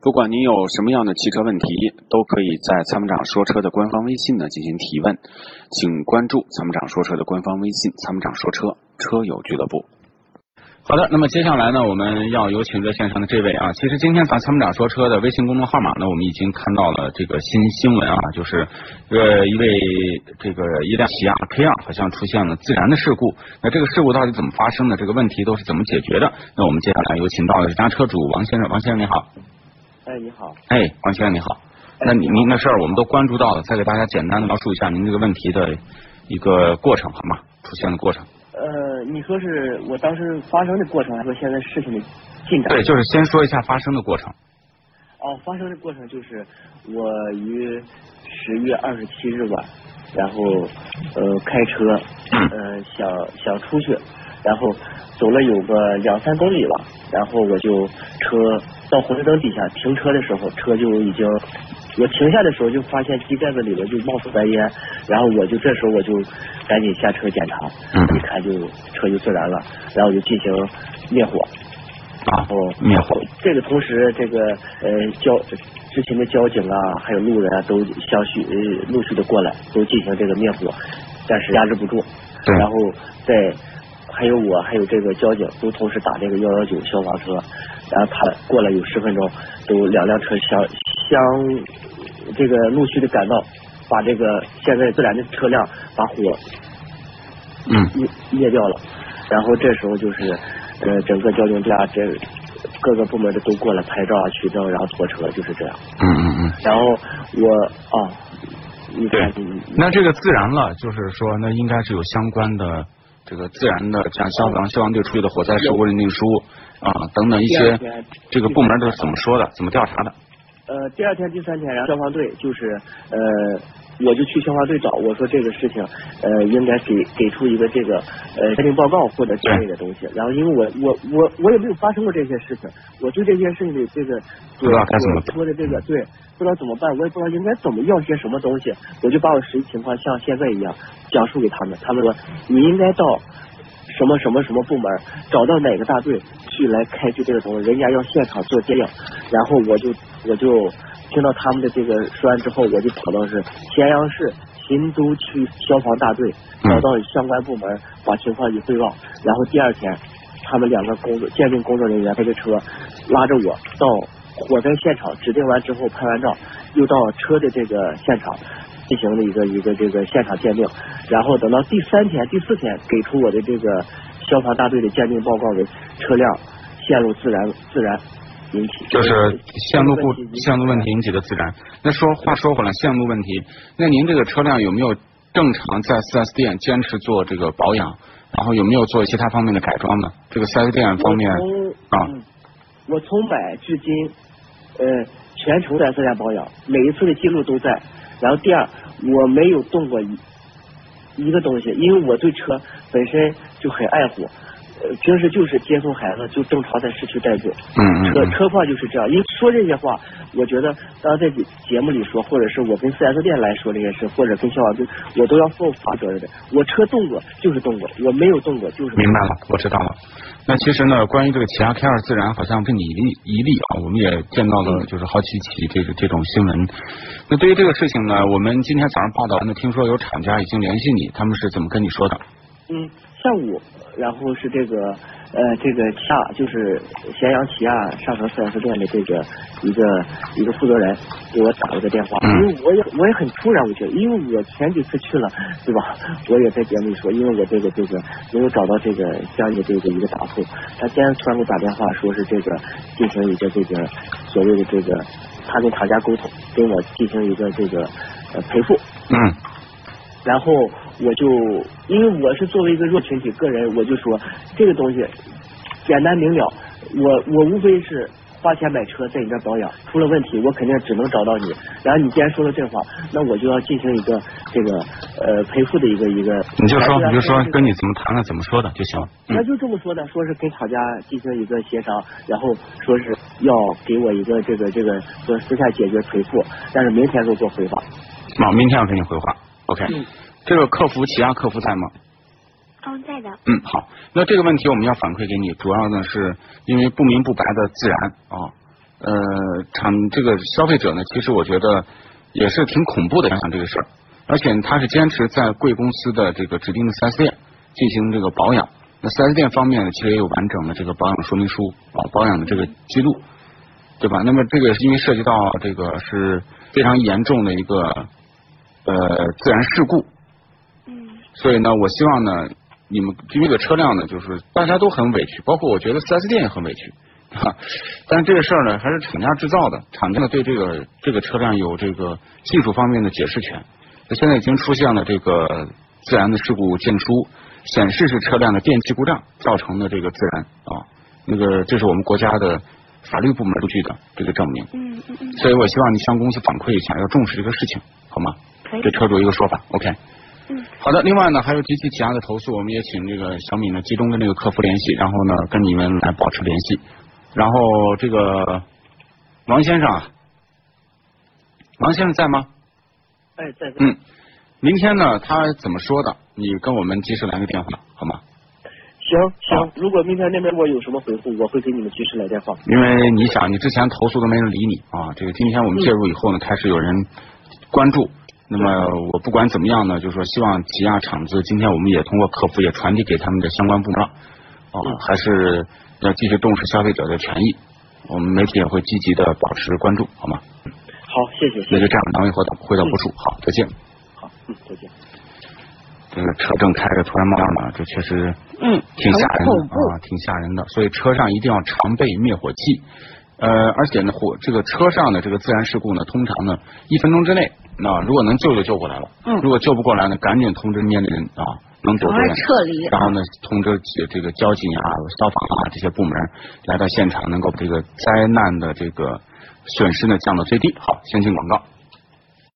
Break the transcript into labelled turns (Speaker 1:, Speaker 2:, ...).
Speaker 1: 不管您有什么样的汽车问题，都可以在参谋长说车的官方微信呢进行提问，请关注参谋长说车的官方微信“参谋长说车车友俱乐部”。好的，那么接下来呢，我们要有请热线上的这位啊。其实今天咱参谋长说车的微信公众号码呢，我们已经看到了这个新新闻啊，就是呃一位这个一辆起亚 K 二好像出现了自燃的事故。那这个事故到底怎么发生的？这个问题都是怎么解决的？那我们接下来有请到的是家车主王先生，王先生你好。
Speaker 2: 哎，你好。
Speaker 1: 哎，王先生你好。那您您的事儿我们都关注到了，再给大家简单的描述一下您这个问题的一个过程好吗？出现的过程。
Speaker 2: 呃，你说是我当时发生的过程，还是说现在事情的进展？
Speaker 1: 对，就是先说一下发生的过程。
Speaker 2: 哦，发生的过程就是我于十月二十七日晚，然后呃开车呃想想出去，然后走了有个两三公里吧，然后我就车到红绿灯底下停车的时候，车就已经。我停下的时候就发现机盖子里面就冒出白烟，然后我就这时候我就赶紧下车检查，一看就车就自燃了，然后就进行灭火，然后
Speaker 1: 灭火。
Speaker 2: 这个同时，这个呃交之前的交警啊，还有路人啊，都相续陆续的过来，都进行这个灭火，但是压制不住。然后在还有我还有这个交警都同时打这个幺幺九消防车，然后他过了有十分钟，都两辆车相相。这个陆续的赶到，把这个现在自燃的车辆把火
Speaker 1: 嗯
Speaker 2: 灭灭掉了，然后这时候就是呃整个交警家这各个部门的都过来拍照啊取证，然后拖车就是这样。
Speaker 1: 嗯嗯嗯。
Speaker 2: 然后我啊，
Speaker 1: 对，那这个自燃了，就是说那应该是有相关的这个自然的像消防消防队出具的火灾事故认定书啊等等一些这个部门都是怎么说的，怎么调查的？
Speaker 2: 呃，第二天、第三天，然后消防队就是呃，我就去消防队找，我说这个事情呃，应该给给出一个这个呃鉴定报告或者之类的东西。然后因为我我我我也没有发生过这些事情，我对这件事情的这个
Speaker 1: 不知道该怎么
Speaker 2: 说的这个对，不知道怎么办，我也不知道应该怎么要些什么东西，我就把我实际情况像现在一样讲述给他们，他们说你应该到。什么什么什么部门找到哪个大队去来开具这个东西，人家要现场做鉴定，然后我就我就听到他们的这个说完之后，我就跑到是咸阳市秦都区消防大队，找到相关部门把情况一汇报，然后第二天他们两个工作鉴定工作人员开着车拉着我到火灾现场指定完之后拍完照，又到车的这个现场。进行了一个一个这个现场鉴定，然后等到第三天、第四天给出我的这个消防大队的鉴定报告为车辆线路自燃自燃引起，
Speaker 1: 就是线路不线路问题引起的自燃。那说话说回来，线路问题，那您这个车辆有没有正常在四 S 店坚持做这个保养？然后有没有做其他方面的改装呢？这个四 S 店方面啊，
Speaker 2: 我从买至今呃全程在 S 店保养，每一次的记录都在。然后第二，我没有动过一一个东西，因为我对车本身就很爱护，呃，平时就是接送孩子，就正常在市区代步。
Speaker 1: 嗯
Speaker 2: 车车况就是这样，因为说这些话，我觉得当在节目里说，或者是我跟四 S 店来说这些事，或者跟消防队，我都要负法责任的。我车动过就是动过，我没有动过就是。
Speaker 1: 明白了，我知道了。那其实呢，关于这个起亚 K 二自燃，好像不你一例一例啊，我们也见到了，就是好几起这个这种新闻。那对于这个事情呢，我们今天早上报道，那听说有厂家已经联系你，他们是怎么跟你说的？
Speaker 2: 嗯，下午，然后是这个。呃，这个下就是咸阳起亚上城四 S 店的这个一个一个负责人给我打了个电话，因为我也我也很突然，我觉得，因为我前几次去了，对吧？我也在节目里说，因为我这个这个没有找到这个相应的这个一个答复，他今天突然给我打电话，说是这个进行一个这个所谓的这个，他跟厂家沟通，跟我进行一个这个呃赔付。
Speaker 1: 嗯。
Speaker 2: 然后我就，因为我是作为一个弱群体个人，我就说这个东西简单明了。我我无非是花钱买车，在你这保养，出了问题我肯定只能找到你。然后你既然说了这话，那我就要进行一个这个呃赔付的一个一个。
Speaker 1: 你就说你就说跟你怎么谈的怎么说的就行了。
Speaker 2: 那就这么说的，说是跟厂家进行一个协商，然后说是要给我一个这个这个说私下解决赔付，但是明天给我做回话。
Speaker 1: 好，明天要给你回话。OK，这个客服起亚客服在吗？
Speaker 3: 哦，在的。
Speaker 1: 嗯，好，那这个问题我们要反馈给你，主要呢是因为不明不白的自燃啊，呃，厂这个消费者呢，其实我觉得也是挺恐怖的，想想这个事儿。而且他是坚持在贵公司的这个指定的四 S 店进行这个保养。那四 S 店方面呢，其实也有完整的这个保养说明书啊，保养的这个记录，对吧？那么这个是因为涉及到这个是非常严重的一个呃自燃事故，
Speaker 3: 嗯
Speaker 1: 所以呢，我希望呢，你们因为这个车辆呢，就是大家都很委屈，包括我觉得四 S 店也很委屈。哈，但是这个事儿呢，还是厂家制造的，厂家呢对这个这个车辆有这个技术方面的解释权。那现在已经出现了这个自燃的事故证书，显示是车辆的电气故障造成的这个自燃啊，那个这是我们国家的法律部门出具的这个证明。
Speaker 3: 嗯嗯嗯，
Speaker 1: 所以我希望你向公司反馈一下，要重视这个事情，好吗？
Speaker 3: 可以
Speaker 1: 给。车主一个说法，OK。
Speaker 3: 嗯，
Speaker 1: 好的。另外呢，还有及其其他的投诉，我们也请这个小米呢集中跟这个客服联系，然后呢跟你们来保持联系。然后这个王先生啊，王先生在吗？
Speaker 2: 哎，在在。
Speaker 1: 嗯，明天呢他怎么说的？你跟我们及时来个电话，好吗？
Speaker 2: 行
Speaker 1: 好
Speaker 2: 行，如果明天那边我有什么回复，我会给你们及时来电话。
Speaker 1: 因为你想，你之前投诉都没人理你啊，这个今天我们介入以后呢，开始有人关注。那么我不管怎么样呢，就是说希望起亚厂子，今天我们也通过客服也传递给他们的相关部门了啊，
Speaker 2: 嗯
Speaker 1: 还是要继续重视消费者的权益。我们媒体也会积极的保持关注，好吗？
Speaker 2: 好，谢谢。
Speaker 1: 那就这样，两位回到回到播出，好，再见。
Speaker 2: 好，嗯，再见。
Speaker 1: 这个车正开着，突然冒烟了，这确实
Speaker 4: 嗯，
Speaker 1: 挺吓人的啊，挺吓人的。所以车上一定要常备灭火器。呃，而且呢，火这个车上的这个自燃事故呢，通常呢一分钟之内，那如果能救就救过来了，
Speaker 4: 嗯
Speaker 1: 如果救不过来呢，赶紧通知面对人啊，能躲多远
Speaker 4: 撤离。
Speaker 1: 然后呢，通知这个交警啊、消防啊这些部门来到现场，能够把这个灾难的这个损失呢降到最低。好，先进广告。